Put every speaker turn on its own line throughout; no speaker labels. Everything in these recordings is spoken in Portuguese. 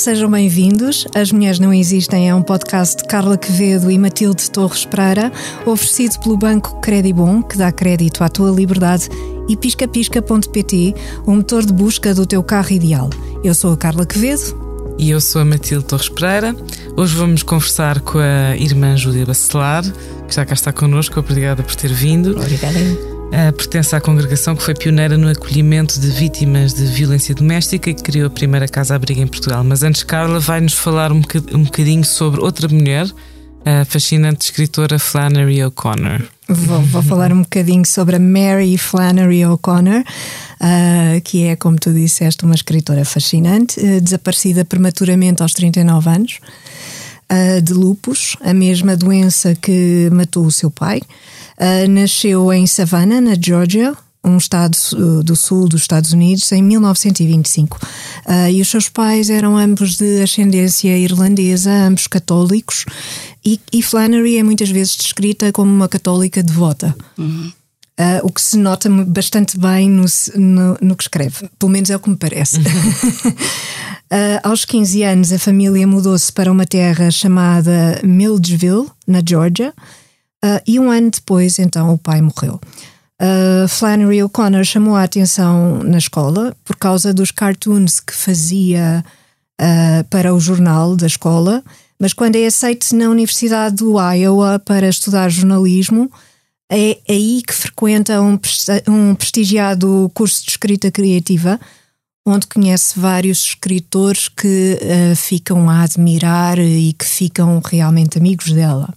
sejam bem-vindos. As Mulheres Não Existem é um podcast de Carla Quevedo e Matilde Torres Pereira, oferecido pelo Banco Credibon, que dá crédito à tua liberdade, e piscapisca.pt, o motor de busca do teu carro ideal. Eu sou a Carla Quevedo.
E eu sou a Matilde Torres Pereira. Hoje vamos conversar com a irmã Júlia Bacelar, que já cá está connosco. Obrigada por ter vindo.
Obrigada.
Uh, pertence à congregação que foi pioneira no acolhimento de vítimas de violência doméstica e que criou a primeira casa-abriga em Portugal. Mas antes, Carla vai-nos falar um, um bocadinho sobre outra mulher, a fascinante escritora Flannery O'Connor.
Vou, vou falar um bocadinho sobre a Mary Flannery O'Connor, uh, que é, como tu disseste, uma escritora fascinante, uh, desaparecida prematuramente aos 39 anos, de lupus, a mesma doença que matou o seu pai. Uh, nasceu em Savannah, na Georgia, um estado do sul dos Estados Unidos, em 1925. Uh, e os seus pais eram ambos de ascendência irlandesa, ambos católicos, e, e Flannery é muitas vezes descrita como uma católica devota. Uhum. Uh, o que se nota bastante bem no, no, no, que escreve, pelo menos é o que me parece. Uhum. uh, aos 15 anos, a família mudou-se para uma terra chamada Milledgeville, na Georgia, Uh, e um ano depois, então, o pai morreu. Uh, Flannery O'Connor chamou a atenção na escola por causa dos cartoons que fazia uh, para o jornal da escola, mas quando é aceite na Universidade do Iowa para estudar jornalismo, é aí que frequenta um, um prestigiado curso de escrita criativa, onde conhece vários escritores que uh, ficam a admirar e que ficam realmente amigos dela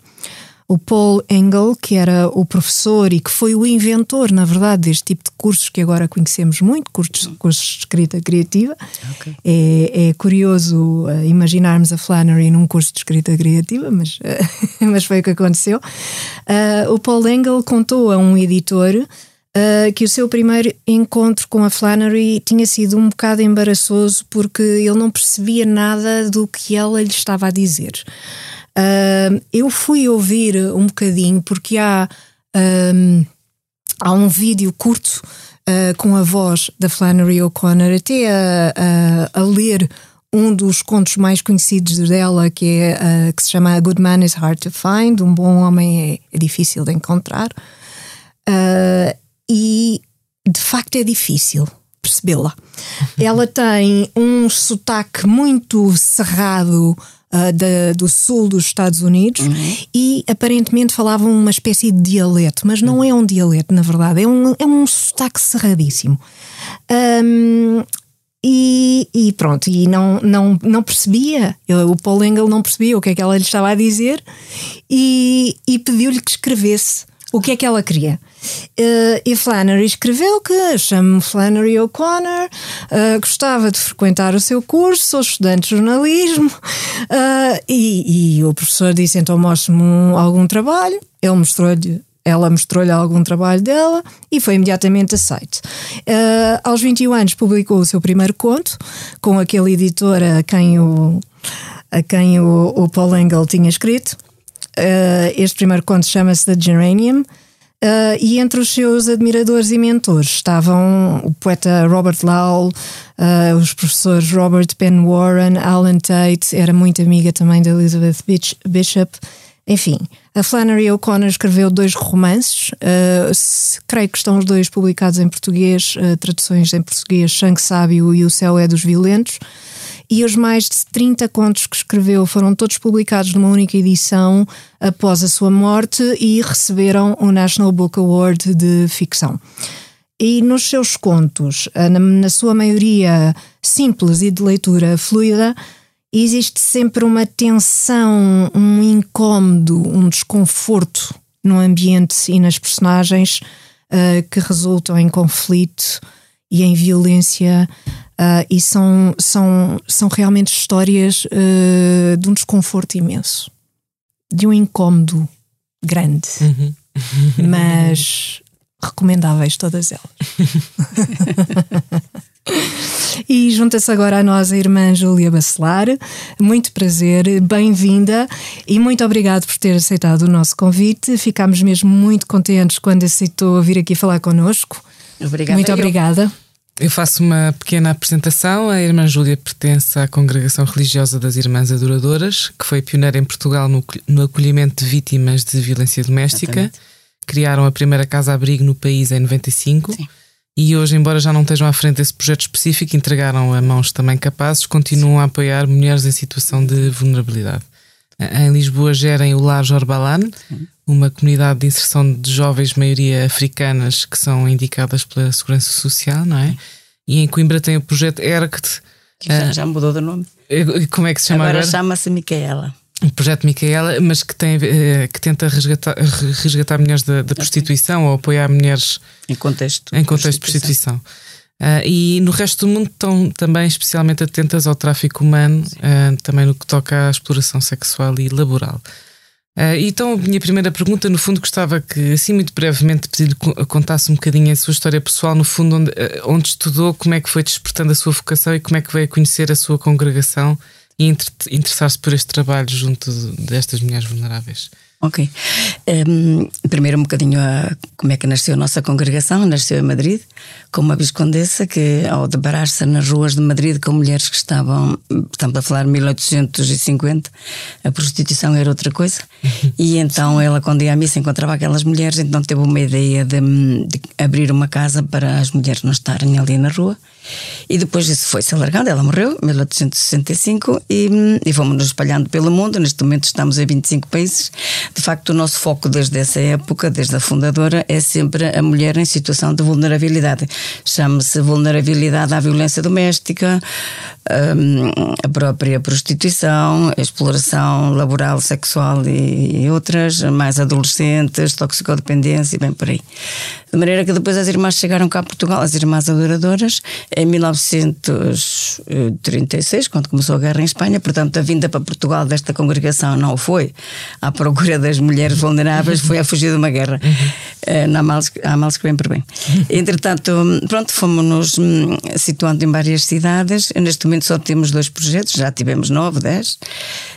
o Paul Engel, que era o professor e que foi o inventor, na verdade, deste tipo de cursos que agora conhecemos muito, cursos, cursos de escrita criativa. Okay. É, é, curioso uh, imaginarmos a Flannery num curso de escrita criativa, mas, uh, mas foi o que aconteceu. Uh, o Paul Engel contou a um editor que o seu primeiro encontro com a Flannery tinha sido um bocado embaraçoso porque ele não percebia nada do que ela lhe estava a dizer. Uh, eu fui ouvir um bocadinho porque há, um, há um vídeo curto uh, com a voz da Flannery O'Connor, até a, a, a, ler um dos contos mais conhecidos dela, que, é, uh, que se chama A Good Man is Hard to Find, Um Bom Homem é, é difícil de encontrar. Ah, e de facto é difícil percebê-la. Ela tem um sotaque muito cerrado uh, da, do sul dos Estados Unidos uhum. e aparentemente falavam uma espécie de dialeto, mas não é um dialeto, na verdade, é um, é um sotaque cerradíssimo. Um, e, e, pronto, e não, não, não percebia, o Paul Engel não percebia o que é que ela lhe estava a dizer e, e pediu-lhe que escrevesse o que é que ela queria. Uh, e Flannery escreveu que chamo-me Flannery O'Connor, uh, gostava de frequentar o seu curso, sou estudante de jornalismo. Uh, e, e, o professor disse: então mostre-me um, algum trabalho. Ele mostrou-lhe. Ela mostrou-lhe algum trabalho dela e foi imediatamente aceite. aos 21 anos publicou o seu primeiro conto com aquele editor a quem o, a quem o, o Paul Engel tinha escrito. este primeiro conto chama-se The Geranium Uh, e entre os seus admiradores e mentores estavam o poeta Robert Lowell, uh, os professores Robert Penn Warren, Alan Tate, era muito amiga também da Elizabeth Bishop. Enfim, a Flannery O'Connor escreveu dois romances, uh, se, creio que estão os dois publicados em português, traduções em português, Sangue Sábio e O Céu é dos Violentos e os mais de 30 contos que escreveu foram todos publicados numa única edição após a sua morte e receberam o National Book Award de ficção. E nos seus contos, eh, na sua maioria simples e de leitura fluida, existe sempre uma tensão, um incômodo, um desconforto no ambiente e nas personagens uh, que resultam em conflito e em violência Uh, e são, são, são realmente histórias uh, de um desconforto imenso, de um incómodo grande, uhum. mas recomendáveis todas elas. e junta-se agora a nós a irmã Júlia Bacelar. Muito prazer, bem-vinda e muito obrigado por ter aceitado o nosso convite. Ficámos mesmo muito contentes quando aceitou vir aqui falar connosco.
Obrigada.
Muito obrigada.
Eu faço uma pequena apresentação. A irmã Júlia pertence à Congregação Religiosa das Irmãs Adoradoras, que foi pioneira em Portugal no, acolhimento de vítimas de violência doméstica. Exatamente. Criaram a primeira casa-abrigo no país em 95. Sim. E hoje, embora já não estejam à frente desse projeto específico, entregaram a mãos também capazes, continuam a apoiar mulheres em situação de vulnerabilidade. Em Lisboa gerem o Lar Jorbalan, uma comunidade de inserção de jovens, maioria africanas, que são indicadas pela Segurança Social, não é? E em Coimbra tem o projeto ERCT.
Já, uh, já mudou de nome.
Como é que se chama agora?
Agora chama-se Micaela.
O projeto Micaela, mas que, tem, eh, que tenta resgatar, resgatar mulheres da, da prostituição ou apoiar mulheres
em contexto,
em contexto de prostituição. Uh, e no resto do mundo estão também especialmente atentas ao tráfico humano, uh, também no que toca à exploração sexual e laboral. Uh, então, a minha primeira pergunta, no fundo, gostava que, assim, muito brevemente, pedir contasse um bocadinho a sua história pessoal, no fundo, onde, onde estudou, como é que foi despertando a sua vocação e como é que veio a conhecer a sua congregação e interessar-se por este trabalho junto destas mulheres vulneráveis?
Ok. Um, primeiro, um bocadinho a como é que nasceu a nossa congregação. Nasceu em Madrid, com uma viscondessa que, ao deparar-se nas ruas de Madrid com mulheres que estavam, estamos a falar 1850, a prostituição era outra coisa. E então ela, quando ia à missa, encontrava aquelas mulheres, então teve uma ideia de, de abrir uma casa para as mulheres não estarem ali na rua. E depois isso foi-se alargando, ela morreu em 1865 e, e fomos nos espalhando pelo mundo. Neste momento estamos em 25 países. De facto, o nosso foco desde essa época, desde a fundadora, é sempre a mulher em situação de vulnerabilidade. Chama-se vulnerabilidade à violência doméstica, hum, a própria prostituição, a exploração laboral, sexual e outras, mais adolescentes, toxicodependência e bem por aí. De maneira que depois as irmãs chegaram cá a Portugal, as irmãs adoradoras, em 1936, quando começou a guerra em Espanha. Portanto, a vinda para Portugal desta congregação não foi à procura das mulheres vulneráveis, foi a fugir de uma guerra. Não há males, há males que vêm por bem. Entretanto, pronto, fomos-nos hum, situando em várias cidades. Neste momento só temos dois projetos, já tivemos nove, dez.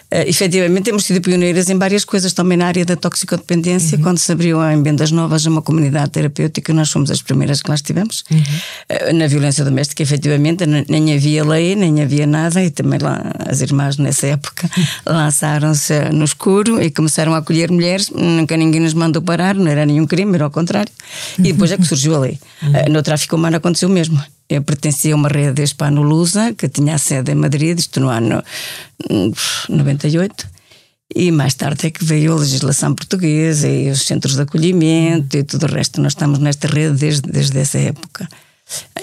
Uh, efetivamente temos sido pioneiras em várias coisas, também na área da toxicodependência, uhum. quando se abriu em Bendas Novas uma comunidade terapêutica, nós fomos as primeiras que lá estivemos. Uhum. Uh, na violência doméstica, efetivamente, nem havia lei, nem havia nada, e também lá as irmãs nessa época lançaram-se no escuro e começaram a acolher mulheres, nunca ninguém nos mandou parar, não era nenhum crime, era ao contrário. E depois é que surgiu a lei. Uh, no tráfico humano aconteceu o mesmo. Eu pertencia a uma rede hispano-lusa que tinha sede em Madrid, isto no ano 98. E mais tarde é que veio a legislação portuguesa e os centros de acolhimento e tudo o resto. Nós estamos nesta rede desde, desde essa época.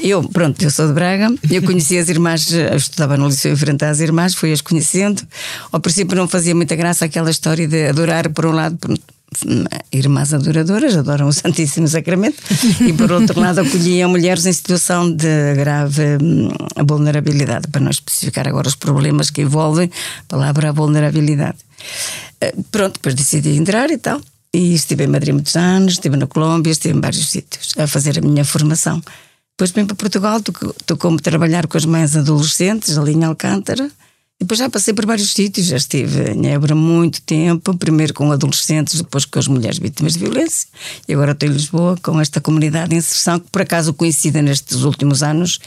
Eu, pronto, eu sou de Braga, eu conheci as irmãs, eu estudava no liceu frente às irmãs, fui-as conhecendo. Ao princípio não fazia muita graça aquela história de adorar por um lado, irmãs adoradoras, adoram o Santíssimo Sacramento, e por outro lado acolhiam mulheres em situação de grave hum, vulnerabilidade, para não especificar agora os problemas que envolvem a palavra vulnerabilidade. Eh, pronto, depois decidi entrar e tal, e estive em Madrid muitos anos, estive na Colômbia, estive em vários sítios a fazer a minha formação. Depois vim para Portugal, tocou-me trabalhar com as mães adolescentes ali em Alcântara, depois já passei por vários sítios, já estive em Évora muito tempo, primeiro com adolescentes, depois com as mulheres vítimas de violência, e agora estou em Lisboa com esta comunidade de inserção que por acaso coincide nestes últimos anos.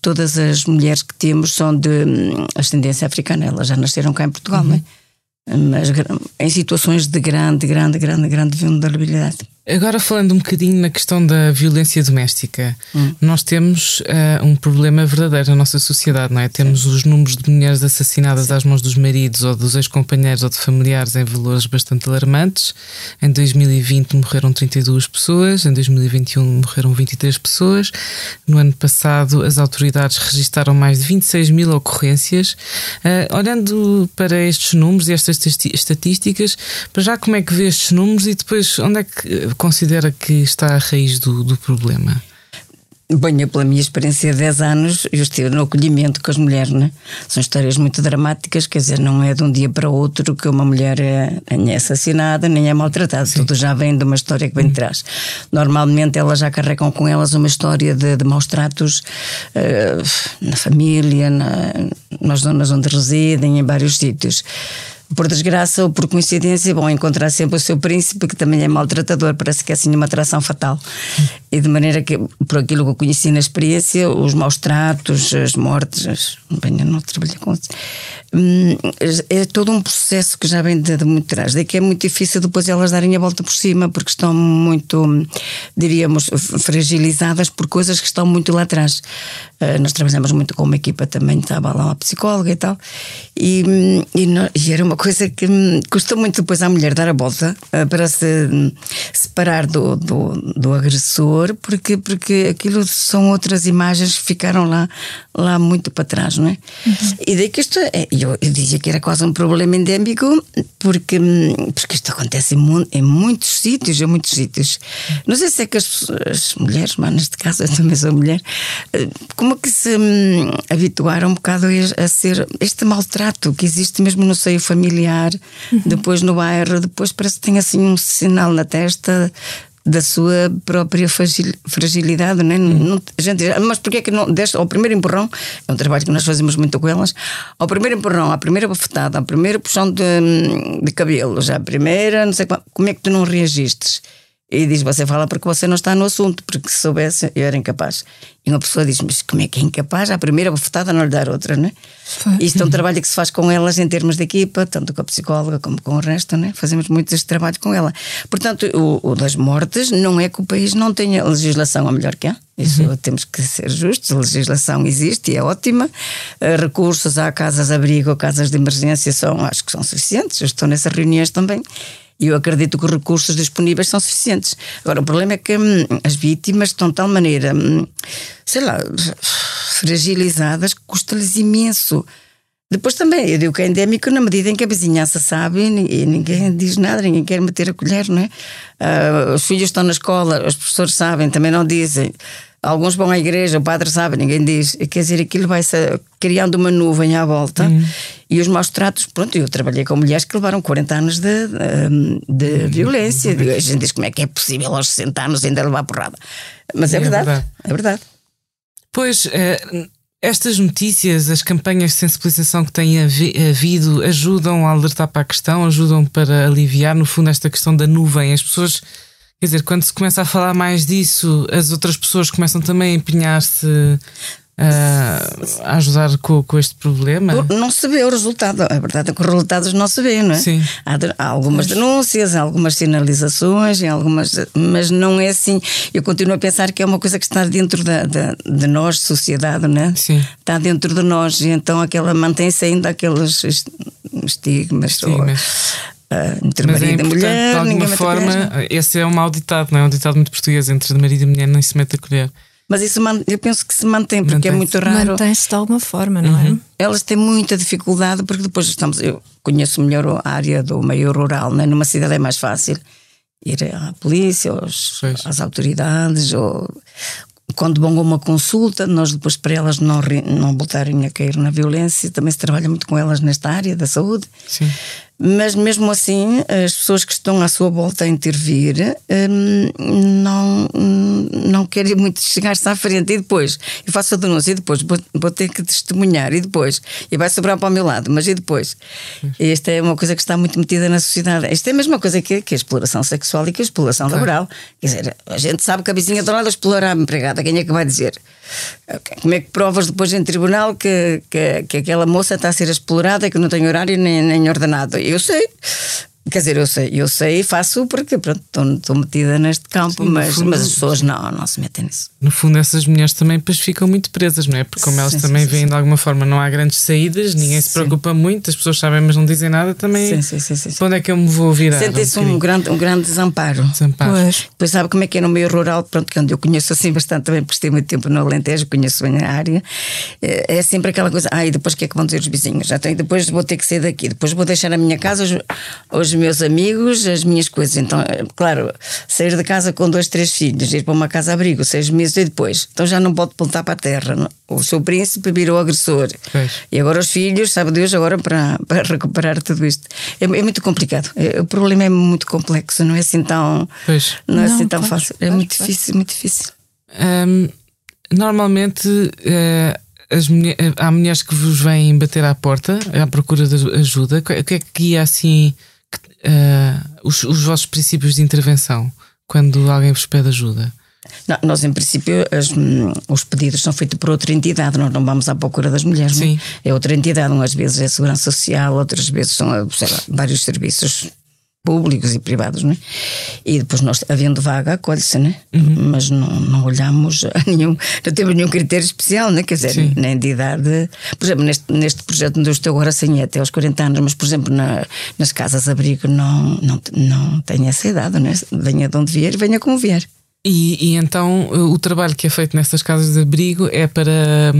Todas as mulheres que temos são de hum, ascendência africana, elas já nasceram cá em Portugal, uhum. não é? Mas em situações de grande, grande, grande, grande vulnerabilidade.
Agora falando um bocadinho na questão da violência doméstica, hum. nós temos uh, um problema verdadeiro na nossa sociedade, não é? Temos Sim. os números de mulheres assassinadas Sim. às mãos dos maridos ou dos ex-companheiros ou de familiares em valores bastante alarmantes. Em 2020 morreram 32 pessoas, em 2021 morreram 23 pessoas. No ano passado as autoridades registaram mais de 26 mil ocorrências. Uh, olhando para estes números e estas estatísticas, para já como é que vê estes números e depois onde é que considera que está a raiz do, do problema?
Bem, pela minha experiência de 10 anos, eu estive no acolhimento com as mulheres, né? São histórias muito dramáticas, quer dizer, não é de um dia para outro que uma mulher é, nem é assassinada, nem é maltratada. Sim. Tudo já vem de uma história que vem de trás. Normalmente elas já carregam com elas uma história de, de maus tratos uh, na família, na, nas zonas onde residem, em vários sítios por desgraça ou por coincidência, vão encontrar sempre o seu príncipe, que também é maltratador, parece que é assim uma atração fatal. E de maneira que, por aquilo que eu conheci na experiência, os maus tratos, as mortes, as, bem, eu não trabalhei com isso. Hum, é todo um processo que já vem de, de muito atrás. Daí que é muito difícil depois elas darem a volta por cima, porque estão muito, diríamos, fragilizadas por coisas que estão muito lá atrás. Uh, nós trabalhamos muito com uma equipa também, estava lá uma psicóloga e tal, e, e, e era uma coisa que custou muito depois à mulher dar a volta uh, para se separar do, do, do, agressor, porque, porque aquilo são outras imagens que ficaram lá, lá muito para trás, não é? Uhum. E daí que isto é eu, eu dizia que era quase um problema endémico, porque, porque isto acontece em, em muitos sítios, em muitos sítios. Não sei se é que as, as mulheres, mas neste caso eu também sou mulher, eh, como que se hum, habituaram um bocado a, a, ser este maltrato que existe mesmo no seio familiar, uhum. depois no bairro, depois parece que tem assim um sinal na testa da sua própria fragilidade, né? Não, a gente mas porquê é que não deste ao primeiro empurrão? É um trabalho que nós fazemos muito com elas. Ao primeiro empurrão, à primeira bofetada, ao primeiro puxão de, de cabelo, já a primeira, não sei como, como é que tu não reagistes? E diz: Você fala porque você não está no assunto, porque se soubesse eu era incapaz. E uma pessoa diz: Mas como é que é incapaz? A primeira bofetada não lhe dar outra, né? Isto é um trabalho que se faz com elas em termos de equipa, tanto com a psicóloga como com o resto, né? Fazemos muito este trabalho com ela. Portanto, o, o das mortes não é que o país não tenha legislação, a melhor que há. Isso uhum. temos que ser justos. A legislação existe e é ótima. Uh, recursos à casas-abrigo, casas de emergência, são, acho que são suficientes. Eu estou nessas reuniões também e eu acredito que os recursos disponíveis são suficientes. Agora, o problema é que hum, as vítimas estão de tal maneira, hum, sei lá, fragilizadas que custa-lhes imenso. Depois também, eu digo que é endémico na medida em que a vizinhança sabe e ninguém diz nada, ninguém quer meter a colher, não é? Uh, os filhos estão na escola, os professores sabem, também não dizem. Alguns vão à igreja, o padre sabe, ninguém diz. Quer dizer, aquilo vai criando uma nuvem à volta. Uhum. E os maus tratos, pronto, eu trabalhei com mulheres que levaram 40 anos de, de, de uhum. violência. A gente diz como é que é possível aos 60 anos ainda levar porrada. Mas é, é verdade, verdade, é verdade.
Pois, é, estas notícias, as campanhas de sensibilização que têm havido, ajudam a alertar para a questão, ajudam para aliviar, no fundo, esta questão da nuvem. As pessoas Quer dizer, quando se começa a falar mais disso, as outras pessoas começam também a empenhar-se a ajudar com, com, este problema?
Não se vê o resultado. A verdade é que os resultados não se vê, não é?
Sim.
Há, há algumas mas... denúncias, há algumas sinalizações, algumas, mas não é assim. Eu continuo a pensar que é uma coisa que está dentro da, da de nós, sociedade, não é?
Sim.
Está dentro de nós, e então aquela mantém-se ainda aqueles estigmas.
estigmas.
Uh, entre Mas marido é e mulher.
De alguma forma, esse é um mau ditado, não é? Um ditado muito português: entre marido e mulher nem se mete a colher.
Mas isso eu penso que se mantém, porque mantém é muito raro.
Mantém-se de alguma forma, não é? uhum.
é? Elas têm muita dificuldade, porque depois estamos. Eu conheço melhor a área do meio rural, né? numa cidade é mais fácil ir à polícia, aos, às autoridades, ou quando vão a uma consulta, nós depois para elas não, não voltarem a cair na violência, também se trabalha muito com elas nesta área da saúde.
Sim.
Mas mesmo assim, as pessoas que estão à sua volta a intervir hum, não, não querem muito chegar-se à frente. E depois, eu faço a denúncia e depois vou, vou, ter que testemunhar. E depois, e vai sobrar para o meu lado. Mas e depois? Esta é uma coisa que está muito metida na sociedade. Esta é a mesma coisa que, que a exploração sexual e que a exploração claro. laboral. Quer dizer, a gente sabe que a vizinha do lado explora a empregada. Quem é que vai dizer? Como é que provas depois em tribunal que, que, que aquela moça está a ser explorada e que não tem horário nem, nem ordenado? Eu sei. Quer dizer, eu sei, eu sei e faço porque pronto, estou metida neste campo, sim, mas, fundo, mas as pessoas não, não se metem nisso.
No fundo, essas mulheres também depois ficam muito presas, não é? Porque como elas sim, também vêm de alguma forma, não há grandes saídas, ninguém se preocupa muito, as pessoas sabem, mas não dizem nada também.
Sim, sim, sim.
Onde é que eu me vou virar?
Sentem-se um, um, grande, um grande desamparo.
desamparo.
Pois. pois sabe como é que é no meio rural, pronto, que onde eu conheço assim bastante, também prestei muito tempo no Alentejo, conheço bem a área. É, é sempre aquela coisa, ah, e depois o que é que vão dizer os vizinhos? Já tenho, depois vou ter que sair daqui, depois vou deixar a minha casa, os, os meus amigos as minhas coisas. Então, eh, claro, sair de casa com dois, três filhos, ir para uma casa-abrigo seis meses e depois, então já não pode pontar para a terra. Não? O seu príncipe virou agressor.
Pois.
E agora os filhos, sabe Deus, agora para, para recuperar tudo isto. É, é muito complicado. É, o problema é muito complexo, não é assim tão,
pois.
não é assim tão fácil. É muito difícil, muito difícil.
Um, normalmente. Uh as mulher, há mulheres que vos vêm bater à porta à procura de ajuda. O que é que ia assim uh, os, os vossos princípios de intervenção quando alguém vos pede ajuda?
Não, nós, em princípio, as, hum, os pedidos são feitos por outra entidade, nós não vamos à procura das mulheres. Sim. Não? É outra entidade, umas vezes é Segurança Social, outras vezes são lá, vários serviços públicos e privados, não é? E depois nós, havendo vaga, acolhe-se, né? Uhum. Mas não, não olhamos a nenhum, não temos nenhum critério especial, né? Quer dizer, Sim. nem de idade. Por exemplo, neste, neste projeto onde eu estou agora sem até aos 40 anos, mas por exemplo, na, nas casas de abrigo não, não, não tenho essa idade, né? Venha de onde vier, venha como vier.
E, e então o trabalho que é feito nessas casas de abrigo é para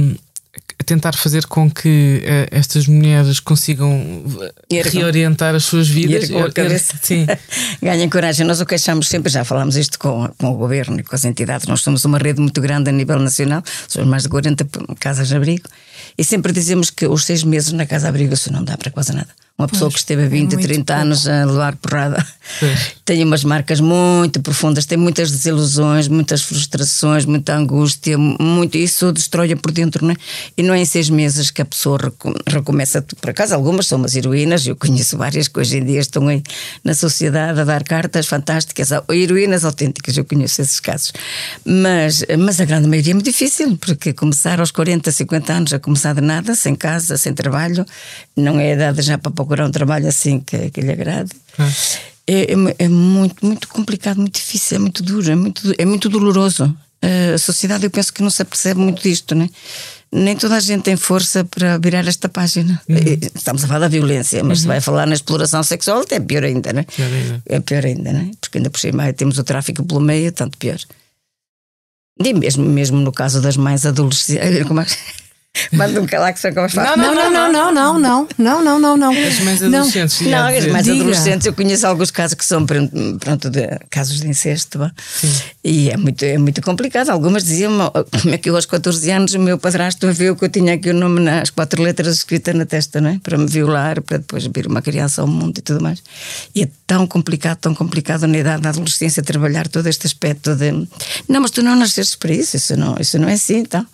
tentar fazer com que uh, estas mulheres consigam reorientar as suas vidas.
com a cabeça. Sim. Ganhem coragem. Nós o queixamos sempre, já falámos isto com, com o governo e com as entidades. Nós somos uma rede muito grande a nível nacional, somos mais de 40 casas de abrigo, e sempre dizemos que os seis meses na casa de abrigo isso não dá para quase nada. Uma pessoa pois, que esteve 20, é 30 pouco. anos a levar porrada pois. tem umas marcas muito profundas, tem muitas desilusões, muitas frustrações, muita angústia, muito isso destrói por dentro, não é? E não é em seis meses que a pessoa recomeça. Por acaso, algumas são umas heroínas, eu conheço várias que hoje em dia estão aí na sociedade a dar cartas fantásticas, heroínas autênticas, eu conheço esses casos. Mas, mas a grande maioria é muito difícil, porque começar aos 40, 50 anos a começar de nada, sem casa, sem trabalho, não é idade já para procurar um trabalho assim que, que lhe agrade. É, é, é, muito, muito complicado, muito difícil, é muito duro, é muito, é muito doloroso. A sociedade, eu penso que não se apercebe muito disto, né? Nem toda a gente tem força para virar esta página. Uhum. Estamos a falar da violência, mas uhum. se vai falar na exploração sexual, é pior ainda, né? Pior ainda. É pior ainda, né? Porque ainda por cima temos o tráfico pelo meio, tanto pior. E mesmo, mesmo no caso das mais adolescentes. Como? Manda um calar que como
faz. Não, não, não, não, não, não, não, não, não, não.
As mais adolescentes.
Não, as mais Diga. adolescentes, eu conheço alguns casos que são pronto, de, casos de incesto. E é muito, é muito complicado. Algumas diziam como é que eu aos 14 anos o meu padrasto viu que eu tinha aqui o nome nas quatro letras escritas na testa, não é? Para me violar, para depois vir uma criança ao mundo e tudo mais. E é tão complicado, tão complicado na idade da adolescência trabalhar todo este aspecto de não, mas tu não nasceste para isso, isso não, isso não é assim, então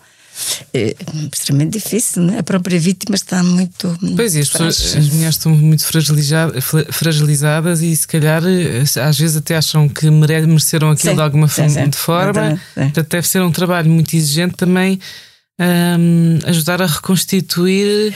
é extremamente difícil, né? a própria vítima está muito.
Pois e as, pessoas, as mulheres estão muito fragilizadas e se calhar eh, às vezes até acham que mereceram aquilo sim, de alguma sim, sim. de forma. Portanto, deve ser um trabalho muito exigente também um, ajudar a reconstituir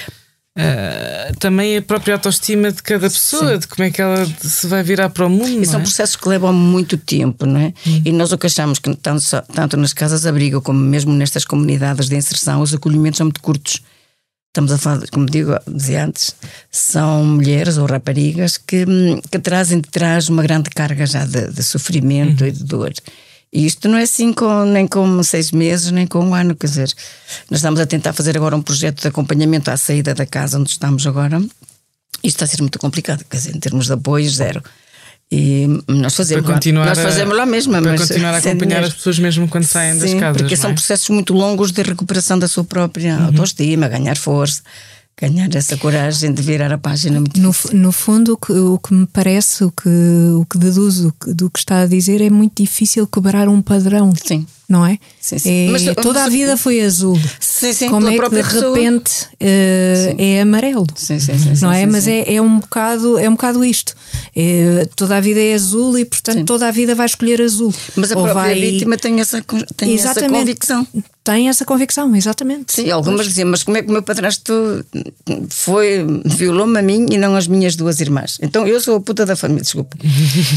Uh, também a própria autoestima de cada pessoa, Sim. de como é que ela se vai virar para o mundo.
E são
é?
processos que levam muito tempo, não é? Hum. E nós o que achamos que tanto, tanto nas casas de abrigo como mesmo nestas comunidades de inserção, os acolhimentos são muito curtos. Estamos a falar, como digo, dizia antes, são mulheres ou raparigas que, que trazem de trás uma grande carga já de, de sofrimento uhum. e de dor. E isto não é assim com, nem com seis meses, nem com um ano. Quer dizer, nós estamos a tentar fazer agora um projeto de acompanhamento à saída da casa onde estamos agora. Isto está a ser muito complicado, quer dizer, em termos de apoio, zero. E nós fazemos, lá, nós fazemos lá mesmo.
Para mas continuar a acompanhar as pessoas mesmo quando saem Sim, das casas.
Porque são
é?
processos muito longos de recuperação da sua própria uhum. autoestima, ganhar força ganhar essa coragem de virar a página.
No, no fundo, o que, o que, me parece, o que, o que deduzo do que está a dizer, é muito difícil quebrar um padrão.
Sim
não é?
Sim, sim.
É, mas, toda a vida foi azul.
Sim, sim,
Como é que de repente uh, é amarelo?
Sim, sim, sim,
não é? mas É, é um bocado é um bocado isto. É, toda a vida é azul e portanto toda a vida vai escolher azul.
Mas a Ou própria vai... vítima tem essa tem essa convicção.
Tem essa convicção, exatamente.
Sim, algumas diziam, mas como é que o meu padrasto foi, violou-me a mim e não as minhas duas irmãs? Então eu sou a puta da família, desculpa.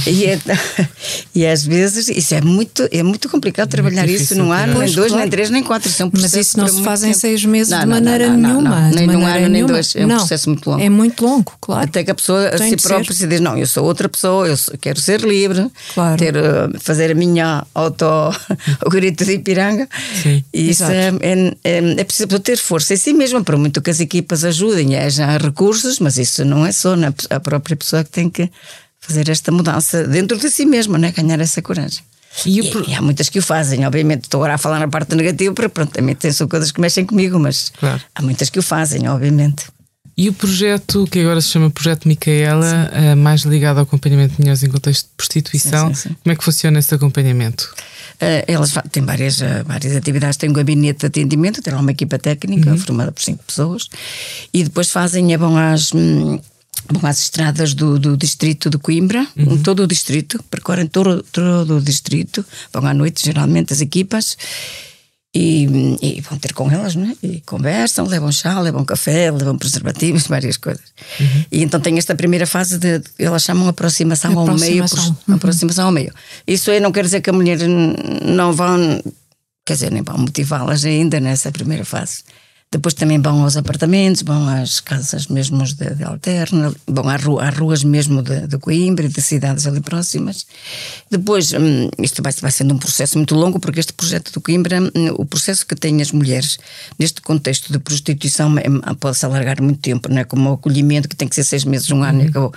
e, é, e às vezes isso é muito, é muito complicado trabalhar isso num ano, nem dois, nem três, nem quatro. Isso é um
Mas isso não se faz em seis meses não, de maneira não, não, nenhuma.
Nem num ano, nem dois. É um processo muito longo.
É muito longo, claro.
Até que a pessoa a si própria se diz: Não, eu sou outra pessoa, eu quero ser livre, claro. ter, eh, fazer a minha auto. o grito de Ipiranga. Sim, e isso é, é, é, é, preciso ter força em si mesmo, para muito que as equipas ajudem. É, já há recursos, mas isso não é só na, a própria pessoa que tem que fazer esta mudança dentro de si mesma, né? ganhar essa coragem. E, e, e, há muitas que o fazem, obviamente. Estou agora a falar na parte negativa, porque pronto, também tem são coisas que mexem comigo, mas claro. há muitas que o fazem, obviamente.
E o projeto, que agora se chama Projeto Micaela, é mais ligado ao acompanhamento de mulheres em contexto de prostituição, sim, sim, como é que funciona esse acompanhamento?
Uh, elas têm várias, uh, várias atividades, têm um gabinete de atendimento, lá uma equipa técnica uhum. formada por cinco pessoas, e depois fazem, é bom às. Vão às estradas do, do distrito de Coimbra, uhum. todo o distrito, percorrem todo, todo o distrito, vão à noite, geralmente, as equipas. E, e, vão ter com elas, não é? E conversam, levam chá, levam café, levam preservativos, várias coisas. Uhum. E então tem esta primeira fase de, elas chamam aproximação, aproximação. ao meio. Uhum. Aproximação ao meio. Isso aí não quer dizer que a mulher não vão, quer dizer, nem vão motivá-las ainda nessa primeira fase. Depois também vão aos apartamentos, vão às casas mesmo de, de Alterna, vão às, às ruas mesmo de, de, Coimbra e de cidades ali próximas. Depois, hum, isto vai, vai sendo um processo muito longo, porque este projeto de Coimbra, hum, o processo que têm as mulheres neste contexto de prostituição é, pode-se alargar muito tempo, não é como o acolhimento que tem que ser seis meses, um ano uhum. e acabou.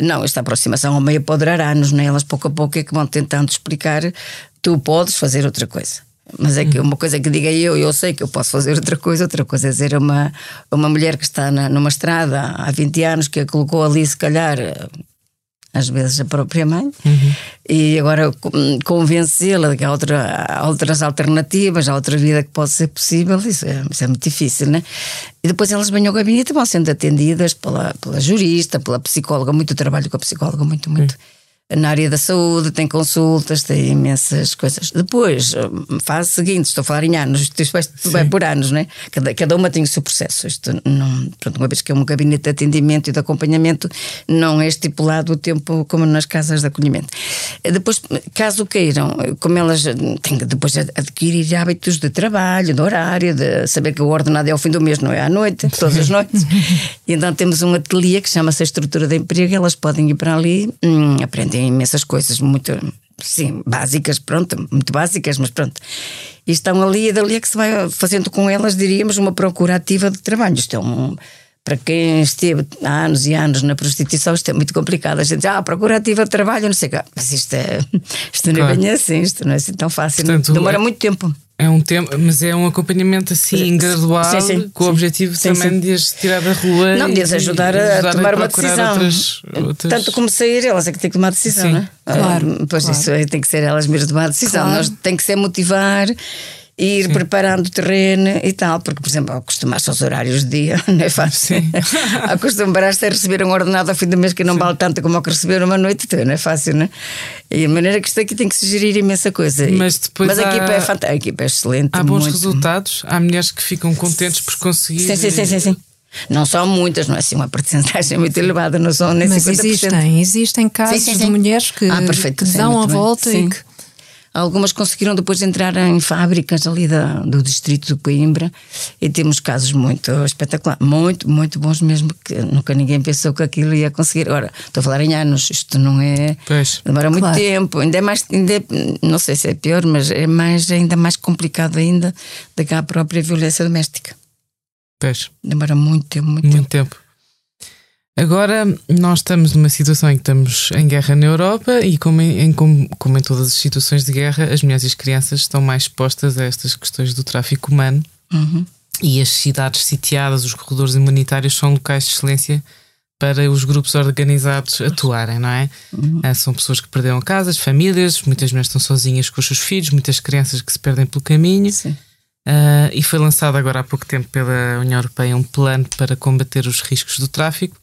Não, esta aproximação ao meio pode durar anos, não é? Elas pouco a pouco é que vão tentando explicar tu podes fazer outra coisa. Mas é que uma coisa que diga eu, eu sei que eu posso fazer outra coisa, outra coisa é dizer a uma, uma mulher que está na, numa estrada há 20 anos que a colocou ali, se calhar, às vezes a própria mãe, uhum. e agora convencê-la de que há, outra, há outras alternativas, há outra vida que pode ser possível, isso é, isso é muito difícil, né? E depois elas vêm ao gabinete e vão sendo atendidas pela, pela jurista, pela psicóloga, muito trabalho com a psicóloga, muito, muito. Uhum na área da saúde, tem consultas, tem imensas coisas. Depois, fase seguinte, estou a falar em anos, isto vai, vai por anos, né? Cada, cada uma tem o seu processo. Isto não, pronto, uma vez que é um gabinete de atendimento e de acompanhamento, não é estipulado o tempo como nas casas de acolhimento. Depois, caso queiram, como elas têm que depois adquirir hábitos de trabalho, de horário, de saber que o ordenado é ao fim do mês, não é à noite, todas as noites. e então temos um ateliê que chama-se a Estrutura de Emprego, elas podem ir para ali, hum, aprender tem imensas coisas muito, sim, básicas, pronto, muito básicas, mas pronto. E estão ali e dali é que se vai fazendo com elas, diríamos, uma procura ativa de trabalho. Isto é um para quem esteve há anos e anos na prostituição, isto é muito complicado. A gente diz, ah, procura ativa de trabalho, não sei o quê. Mas isto, é, isto não é bem assim, isto não é assim tão fácil. Portanto, Demora é, muito tempo.
É um tempo, mas é um acompanhamento assim gradual, sim, sim, com sim, o objetivo também de as tirar da rua.
Não, de as ajudar, a, ajudar a tomar a uma decisão. Outras, outras... Tanto como sair, elas é que têm que tomar decisão, não é? Claro. Pois claro. isso aí tem que ser elas mesmas tomar decisão. Claro. Nós tem que ser motivar ir Sim. preparando o terreno e tal, porque, por exemplo, acostumar-se aos horários de dia não é fácil. Acostumar-se a receber um ordenado ao fim do mês que não Sim. vale tanto como o que receber uma noite, então, não é fácil, não é? E a maneira que isto aqui tem que se gerir imensa coisa.
Mas, depois
Mas a, equipa é fantástica, a equipa é excelente.
Há bons muito... resultados, há mulheres que ficam contentes por conseguir.
Sim, sim, sim, sim. sim. Não são muitas, não é assim uma porcentagem muito elevada, não são nem Mas 50%.
existem, existem casos sim, sim, sim. de mulheres que, ah, que dão a volta e que
Algumas conseguiram depois entrar em fábricas ali da, do distrito de Coimbra e temos casos muito espetaculares, muito, muito bons mesmo, que nunca ninguém pensou que aquilo ia conseguir. Agora, estou a falar em anos, isto não é. Pois. Demora muito claro. tempo, ainda é mais, ainda é, não sei se é pior, mas é mais, ainda mais complicado ainda do que a própria violência doméstica.
Pois.
Demora muito tempo, muito,
muito
tempo.
tempo. Agora nós estamos numa situação em que estamos em guerra na Europa e como em, como, como em todas as situações de guerra, as mulheres e as crianças estão mais expostas a estas questões do tráfico humano uhum. e as cidades sitiadas, os corredores humanitários são locais de excelência para os grupos organizados atuarem, não é? Uhum. Ah, são pessoas que perderam casas, famílias, muitas mulheres estão sozinhas com os seus filhos, muitas crianças que se perdem pelo caminho. Uh, e foi lançado agora há pouco tempo pela União Europeia um plano para combater os riscos do tráfico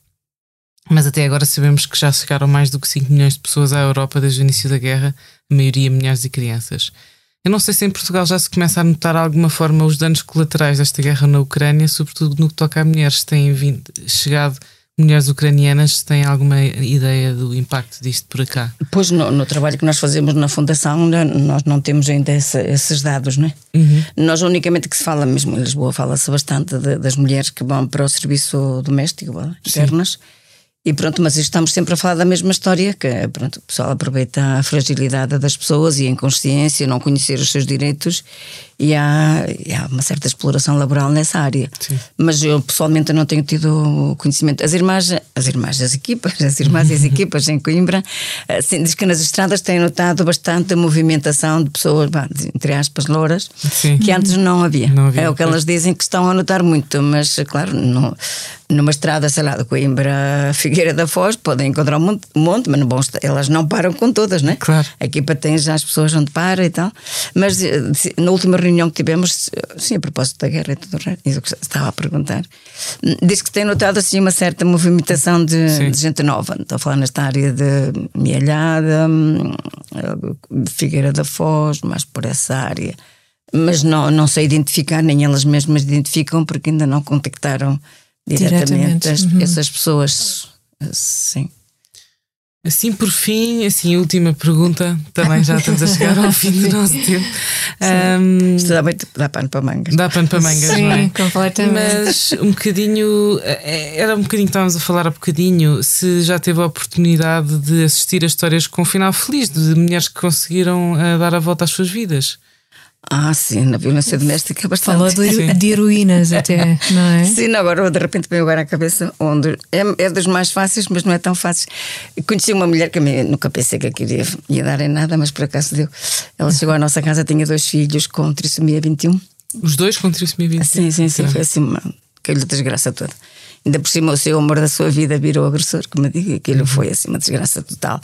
mas até agora sabemos que já chegaram mais do que 5 milhões de pessoas à Europa desde o início da guerra, a maioria mulheres e crianças. Eu não sei se em Portugal já se começa a notar de alguma forma os danos colaterais desta guerra na Ucrânia, sobretudo no que toca a mulheres. Têm vindo, chegado mulheres ucranianas, têm alguma ideia do impacto disto por cá?
Pois no, no trabalho que nós fazemos na Fundação, né, nós não temos ainda esse, esses dados, não é? Uhum. Nós unicamente que se fala, mesmo em Lisboa, fala-se bastante de, das mulheres que vão para o serviço doméstico, internas. Sim e pronto, mas estamos sempre a falar da mesma história, que pronto, o pessoal aproveita a fragilidade das pessoas e a inconsciência, não conhecer os seus direitos e há, e há uma certa exploração laboral nessa área. Sim. Mas eu pessoalmente não tenho tido conhecimento. As irmãs, as irmãs, as equipas, as irmãs e as equipas em Coimbra, assim, diz que nas estradas têm notado bastante a movimentação de pessoas, entre aspas, louras, Sim. que antes não havia. não havia. É o que elas dizem que estão a notar muito, mas claro, não numa estrada, sei lá, de Coimbra Figueira da Foz, podem encontrar um monte, mas não, bom, elas não param com todas, né?
Claro.
A equipa tem já as pessoas onde para e tal. Mas eh, na última reunião que tivemos, sim, a propósito da guerra e tudo o resto, estava a perguntar, diz que tem notado assim uma certa movimentação de, de gente nova. Estou a falar nesta área de Mialhada, hum, Figueira da Foz, mais por essa área. Mas não, não sei identificar, nem elas mesmas identificam, porque ainda não contactaram diretamente, as, uhum. essas pessoas. Sim.
Assim, por fim, assim, última pergunta, também já estamos a chegar ao fim do nosso tempo.
Um, Isto dá, dá pano para mangas.
Dá pano para mangas,
Sim,
não é?
completamente.
Mas um bocadinho, eh, era um bocadinho que estávamos a falar há bocadinho, se já teve a oportunidade de assistir a histórias com um final feliz, de mulheres que conseguiram uh, dar a volta às suas vidas.
Ah, sim, na violência doméstica é bastante.
Falou de, de heroínas até, não é?
Sim, agora de repente veio agora à cabeça, onde é, é dos mais fáceis, mas não é tão fácil. Conheci uma mulher que eu nunca pensei que eu queria ia dar em nada, mas por acaso deu. Ela chegou à nossa casa, tinha dois filhos com trissomia 21.
Os dois com trissomia 21?
Sim, sim, sim, foi assim uma. Aquilo desgraça toda. Ainda por cima o seu amor da sua vida virou agressor, como eu digo, aquilo uhum. foi assim uma desgraça total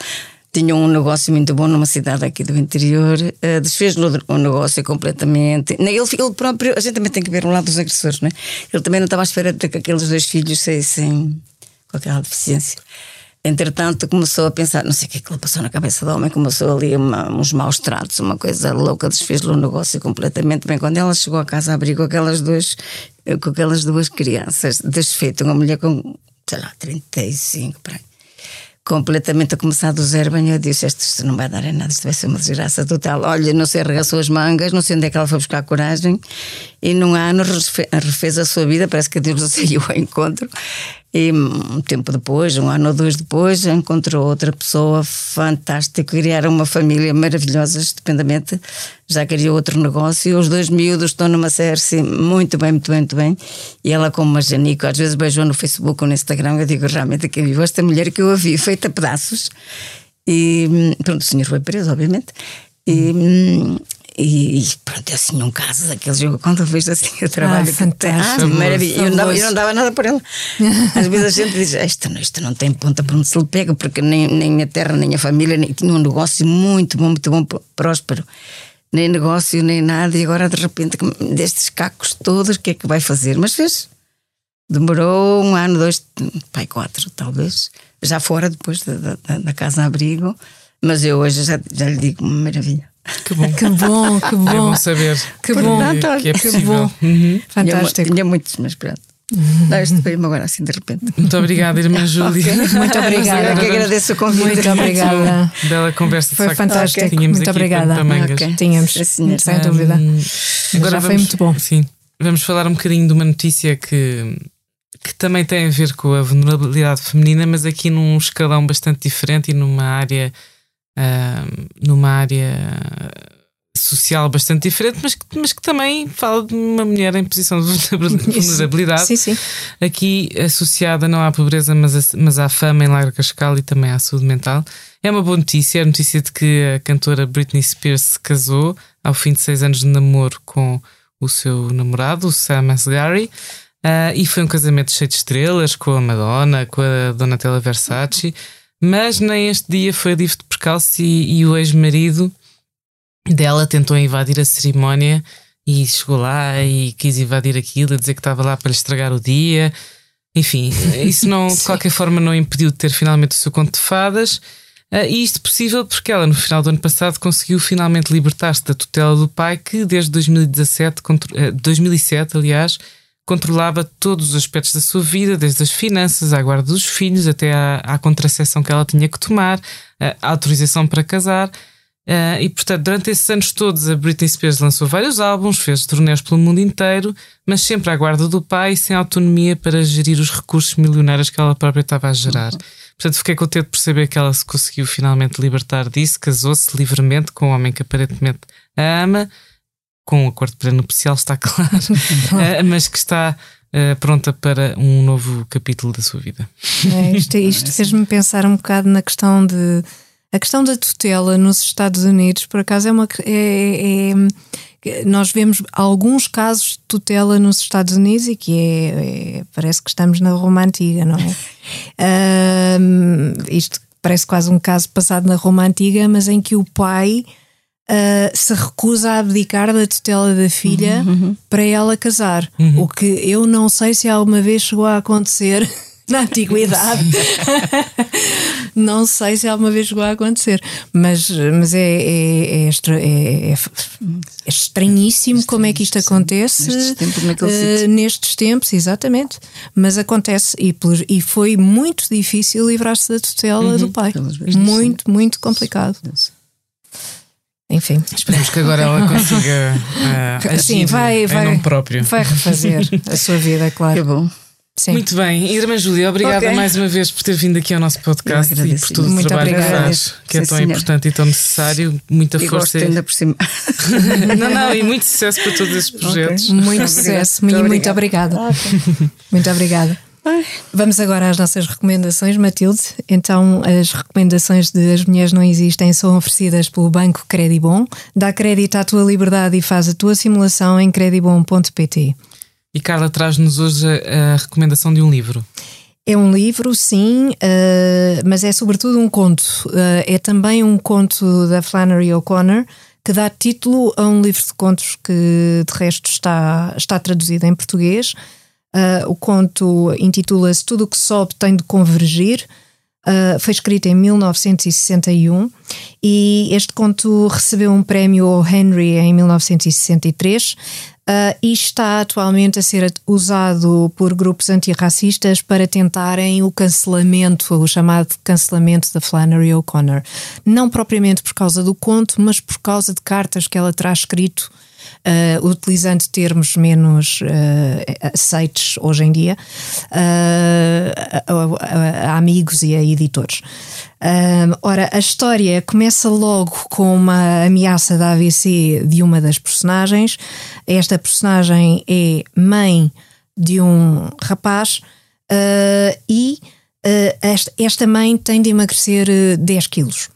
tinha um negócio muito bom numa cidade aqui do interior, uh, desfez-lhe o negócio completamente. Ele, ele próprio, a gente também tem que ver um lado dos agressores, não é? Ele também não estava à espera de que aqueles dois filhos saíssem aquela deficiência. Entretanto, começou a pensar, não sei o que é que lhe passou na cabeça do homem, começou ali uma, uns maus tratos, uma coisa louca, desfez-lhe o negócio completamente. Bem, quando ela chegou a casa, abriu aquelas duas, com aquelas duas crianças, desfeita, uma mulher com, sei lá, 35, para aí completamente a começar do zero, bem, eu disse: Isto não vai dar em nada, isto vai ser uma desgraça total. Olha, não sei, arregaçou as mangas, não sei onde é que ela foi buscar coragem, e num ano refez a sua vida, parece que Deus saiu ao encontro. E um tempo depois, um ano ou dois depois, encontrou outra pessoa fantástica, criaram uma família maravilhosa, estupendamente. Já criou outro negócio. Os dois miúdos estão numa série muito bem, muito bem, muito bem. E ela, como uma Janico, às vezes beijou no Facebook ou no Instagram. Eu digo realmente que viu esta mulher que eu a vi feita a pedaços. E pronto, o senhor foi preso, obviamente. E, e, e pronto, é assim um caso daqueles jogo quando eu vejo assim o trabalho
ah, fantástico.
Ah, maravilha. Eu não, eu não dava nada por ele. Às vezes a gente diz: isto não, isto não tem ponta para onde se lhe pega, porque nem, nem a terra, nem a família, nem, tinha um negócio muito bom, muito bom, próspero. Nem negócio, nem nada, e agora de repente, destes cacos todos, o que é que vai fazer? Mas fez. Demorou um ano, dois, pai, quatro, talvez, já fora depois da, da, da casa-abrigo. Mas eu hoje já, já lhe digo: maravilha.
Que bom.
Que bom, que bom. É
bom saber.
Que bom.
Que, que é possível.
Que bom.
Uhum.
Fantástico.
Tinha, tinha muitos, mas pronto. Não, isto veio-me agora assim de repente.
Muito obrigada, irmã Júlia.
Okay. Muito obrigada.
Eu que agradeço o convite.
Muito obrigada.
Bela conversa.
Foi fantástico.
Okay.
Muito obrigada.
Okay.
Tínhamos, sem dúvida. Um, agora Já vamos, foi muito bom.
Sim. Vamos falar um bocadinho de uma notícia que, que também tem a ver com a vulnerabilidade feminina, mas aqui num escalão bastante diferente e numa área. Uh, numa área social bastante diferente, mas, mas que também fala de uma mulher em posição de vulnerabilidade.
Sim, sim.
Aqui associada não à pobreza, mas, a, mas à fama em larga escala e também à saúde mental. É uma boa notícia, é a notícia de que a cantora Britney Spears se casou ao fim de seis anos de namoro com o seu namorado, o Sam Asghari. Uh, e foi um casamento cheio de estrelas, com a Madonna, com a Donatella Versace. Mas nem este dia foi livre de percalço e, e o ex-marido dela tentou invadir a cerimónia e chegou lá e quis invadir aquilo, a dizer que estava lá para lhe estragar o dia. Enfim, isso não, de qualquer forma, não impediu de ter finalmente o seu conto de fadas. Uh, e isto possível porque ela, no final do ano passado, conseguiu finalmente libertar-se da tutela do pai, que desde 2017, uh, 2007, aliás, controlava todos os aspectos da sua vida, desde as finanças, à guarda dos filhos, até à, à contracepção que ela tinha que tomar, a autorização para casar. Uh, e portanto, durante esses anos todos, a Britney Spears lançou vários álbuns, fez turnês pelo mundo inteiro, mas sempre à guarda do pai, sem autonomia para gerir os recursos milionários que ela própria estava a gerar. Uhum. Portanto, fiquei contente de perceber que ela se conseguiu finalmente libertar disso, casou-se livremente com um homem que aparentemente a ama, com um acordo prenupcial, está claro, uh, mas que está uh, pronta para um novo capítulo da sua vida.
É, isto isto fez-me pensar um bocado na questão de a questão da tutela nos Estados Unidos, por acaso, é uma. É, é, nós vemos alguns casos de tutela nos Estados Unidos e que é, é parece que estamos na Roma Antiga, não é? um, isto parece quase um caso passado na Roma Antiga, mas em que o pai uh, se recusa a abdicar da tutela da filha uhum, uhum. para ela casar. Uhum. O que eu não sei se alguma vez chegou a acontecer na antiguidade. não sei se alguma vez chegou a acontecer, mas, mas é, é, é, é, é estranhíssimo como é que isto acontece
nestes tempos,
uh, nestes tempos, exatamente. Mas acontece e, por, e foi muito difícil livrar-se da tutela uhum, do pai. Muito, muito complicado. Enfim.
Esperemos que agora ela consiga uh, Sim, vai, vai, próprio.
Vai refazer a sua vida, claro.
Que bom.
Sim. Muito bem, Irmã Júlia, obrigada okay. mais uma vez por ter vindo aqui ao nosso podcast e por todo o trabalho obrigada. que faz, que é tão senhora. importante e tão necessário. Muita
e
força.
ainda por cima.
não, não, e muito sucesso para todos estes projetos.
Okay. Muito sucesso, muito, muito obrigada. Muito obrigada. Vamos agora às nossas recomendações, Matilde. Então, as recomendações de As Mulheres Não Existem são oferecidas pelo Banco Credibon. Dá crédito à tua liberdade e faz a tua simulação em credibon.pt.
E Carla traz-nos hoje a, a, recomendação de um livro.
É um livro, sim, uh, mas é sobretudo um conto. Uh, é também um conto da Flannery O'Connor que dá título a um livro de contos que, de resto, está, está traduzido em português. Uh, o conto intitula-se Tudo o que sobe tem de convergir. Uh, foi escrito em 1961 e este conto recebeu um prémio Henry em 1963 Uh, e está atualmente a ser usado por grupos antirracistas para tentarem o cancelamento, o chamado cancelamento da Flannery O'Connor. Não propriamente por causa do conto, mas por causa de cartas que ela traz escrito uh, utilizando termos menos uh, aceites hoje em dia uh, a, a, a, amigos e a editores. ora, a história começa logo com uma ameaça da AVC de uma das personagens. Esta personagem é mãe de um rapaz e esta, esta mãe tem de emagrecer 10 quilos.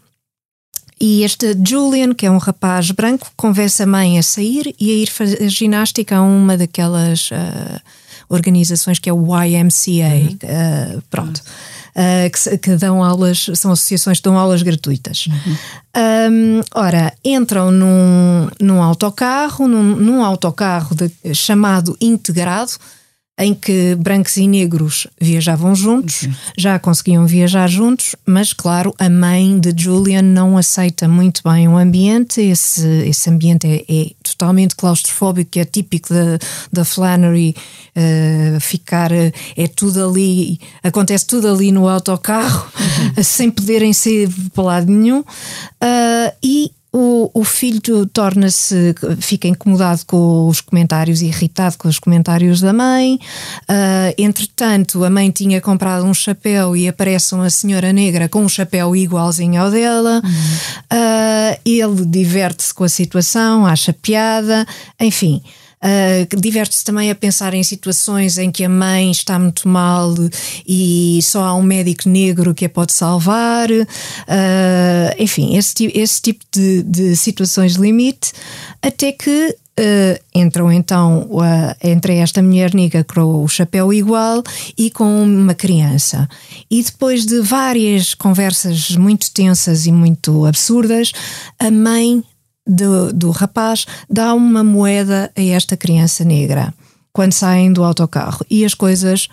E este Julian, que é um rapaz branco, convence a mãe a sair e a ir fazer ginástica a uma daquelas uh, organizações que é o YMCA. Uhum. Uh, pronto. Uh, que, que, dão aulas, são associações que dão aulas gratuitas. Uhum. Um, ora, entram num, num autocarro, num, num autocarro de, chamado integrado, em que brancos e negros viajavam juntos, uhum. já conseguiam viajar juntos, mas claro, a mãe de Julian não aceita muito bem o ambiente, esse, esse ambiente é, é totalmente claustrofóbico, é típico da, da Flannery, uh, ficar, uh, é tudo ali, acontece tudo ali no autocarro, uhum. sem poderem ser para lado nenhum, uh, e o, o filho torna-se, fica incomodado com os comentários, irritado com os comentários da mãe. Uh, entretanto, a mãe tinha comprado um chapéu e aparece uma senhora negra com um chapéu igualzinho ao dela. Uhum. Uh, ele diverte-se com a situação, acha piada, enfim. Uh, Diverte-se também a pensar em situações em que a mãe está muito mal e só há um médico negro que a pode salvar. Uh, enfim, esse, esse tipo de, de situações limite, até que Uh, entram então uh, entre esta mulher negra com o chapéu igual e com uma criança. E depois de várias conversas muito tensas e muito absurdas, a mãe do, do rapaz dá uma moeda a esta criança negra quando saem do autocarro e as coisas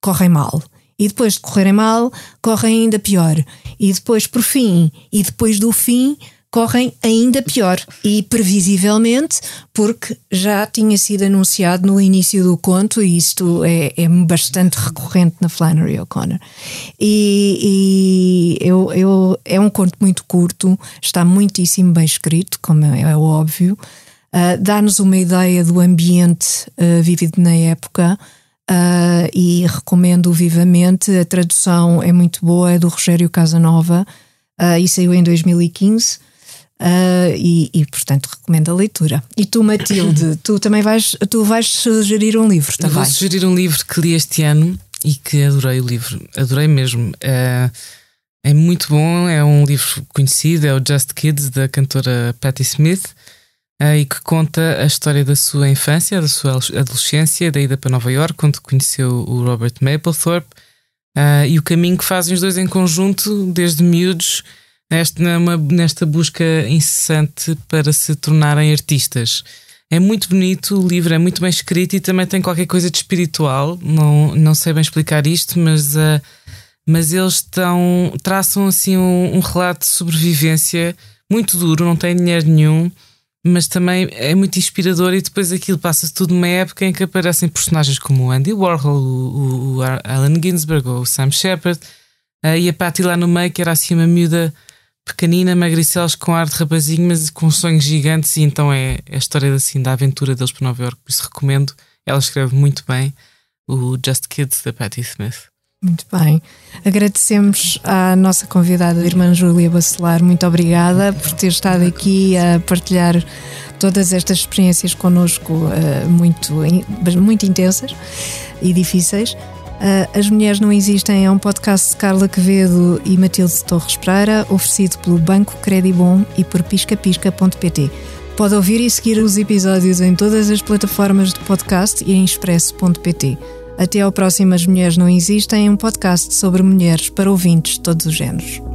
correm mal. E depois de correrem mal, correm ainda pior. E depois, por fim, e depois do fim, correm ainda pior. E previsivelmente, porque já tinha sido anunciado no início do conto, e isto é, é bastante recorrente na Flannery O'Connor. E, e eu, eu, é um conto muito curto, está muitíssimo bem escrito, como é, é óbvio. Uh, Dá-nos uma ideia do ambiente uh, vivido na época. Uh, e recomendo vivamente. A tradução é muito boa, é do Rogério Casanova uh, e saiu em 2015. Uh, e, e, portanto recomendo a leitura. E tu, Matilde, tu também vais, tu vais sugerir um livro também.
Vou sugerir um livro que li este ano e que adorei o livro, adorei mesmo. Uh, é muito bom, é um livro conhecido, é o Just Kids, da cantora Patti Smith. uh, e que conta a história da sua infância, da sua adolescência, da ida para Nova York, quando conheceu o Robert Mapplethorpe, uh, e o caminho que fazem os dois em conjunto, desde miúdos, nesta, numa, nesta busca incessante para se tornarem artistas. É muito bonito, o livro é muito bem escrito e também tem qualquer coisa de espiritual. Não, não sei bem explicar isto, mas, uh, mas eles estão, traçam assim um, um relato de sobrevivência muito duro, não tem dinheiro nenhum mas também é muito inspirador e depois aquilo passa-se tudo numa época em que aparecem personagens como o Andy Warhol, o, o, o Allen Ginsberg ou o Sam Shepard uh, e a Patty lá no meio que era assim uma miúda pequenina, magricelos com ar de rapazinho mas com sonhos gigantes e então é, é a história assim, da aventura deles para Nova York, por isso recomendo ela escreve muito bem o Just Kids da Patti Smith
muito bem. Agradecemos à nossa convidada, a irmã Júlia Bacelar. Muito obrigada por ter estado aqui a partilhar todas estas experiências connosco, uh, muito, muito intensas e difíceis. Uh, As Mulheres Não Existem é um podcast de Carla Quevedo e Matilde Torres Pereira, oferecido pelo Banco Credibom e por piscapisca.pt. Pode ouvir e seguir os episódios em todas as plataformas de podcast e em expresso.pt. Até ao próximo As Mulheres Não Existem, um podcast sobre mulheres para ouvintes de todos os géneros.